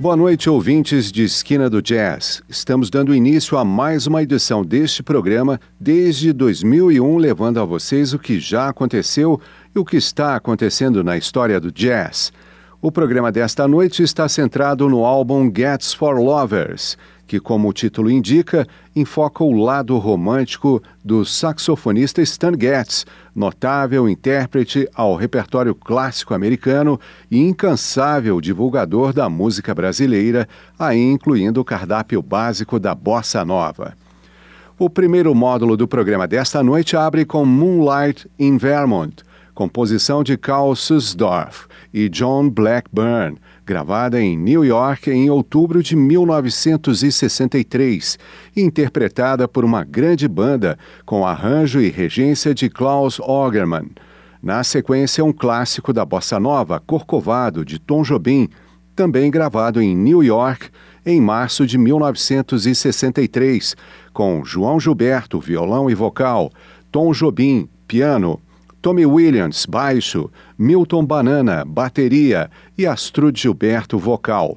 Boa noite, ouvintes de Esquina do Jazz. Estamos dando início a mais uma edição deste programa desde 2001, levando a vocês o que já aconteceu e o que está acontecendo na história do jazz. O programa desta noite está centrado no álbum Gets for Lovers, que, como o título indica, enfoca o lado romântico do saxofonista Stan Getz, notável intérprete ao repertório clássico americano e incansável divulgador da música brasileira, aí incluindo o cardápio básico da bossa nova. O primeiro módulo do programa desta noite abre com Moonlight in Vermont, composição de Carl Susdorf e John Blackburn, gravada em New York em outubro de 1963, interpretada por uma grande banda com arranjo e regência de Klaus Augerman. Na sequência, um clássico da bossa nova, Corcovado, de Tom Jobim, também gravado em New York em março de 1963, com João Gilberto, violão e vocal, Tom Jobim, piano, Tommy Williams, baixo, Milton Banana, bateria e Astrud Gilberto, vocal.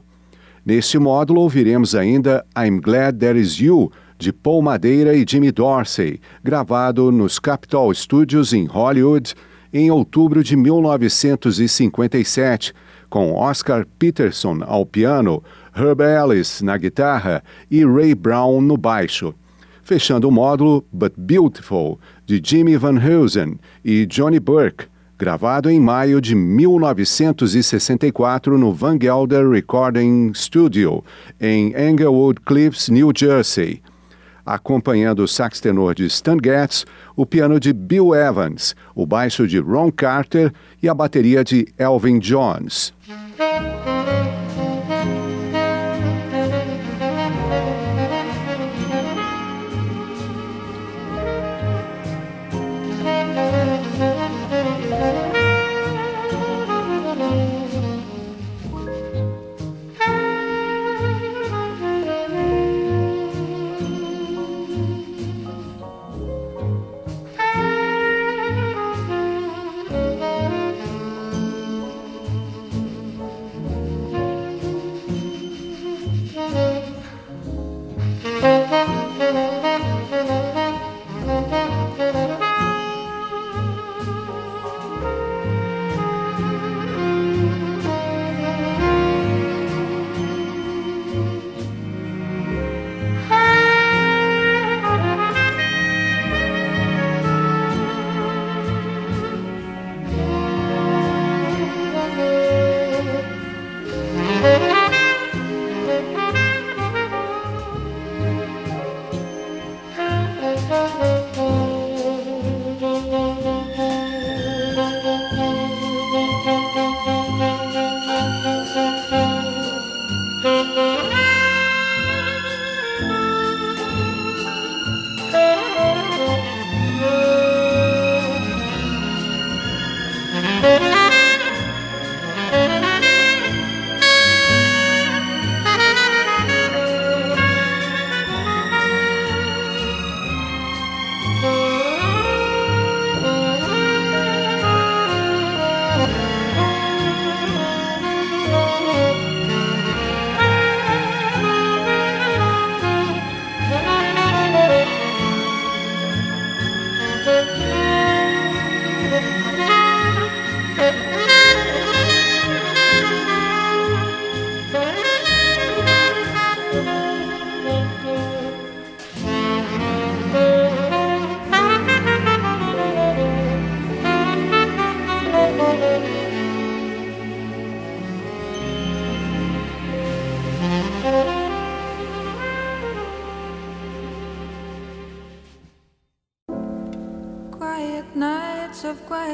Neste módulo ouviremos ainda I'm Glad There Is You, de Paul Madeira e Jimmy Dorsey, gravado nos Capitol Studios em Hollywood em outubro de 1957, com Oscar Peterson ao piano, Herb Ellis na guitarra e Ray Brown no baixo. Fechando o módulo But Beautiful, de Jimmy Van Heusen e Johnny Burke, gravado em maio de 1964 no Van Gelder Recording Studio, em Englewood Cliffs, New Jersey. Acompanhando o sax tenor de Stan Getz, o piano de Bill Evans, o baixo de Ron Carter e a bateria de Elvin Jones.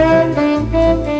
Música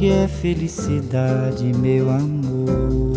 que é felicidade, meu amor.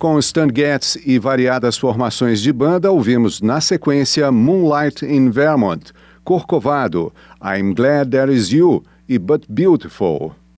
Com Stan Getz e variadas formações de banda, ouvimos na sequência Moonlight in Vermont, Corcovado, I'm Glad There Is You e But Beautiful.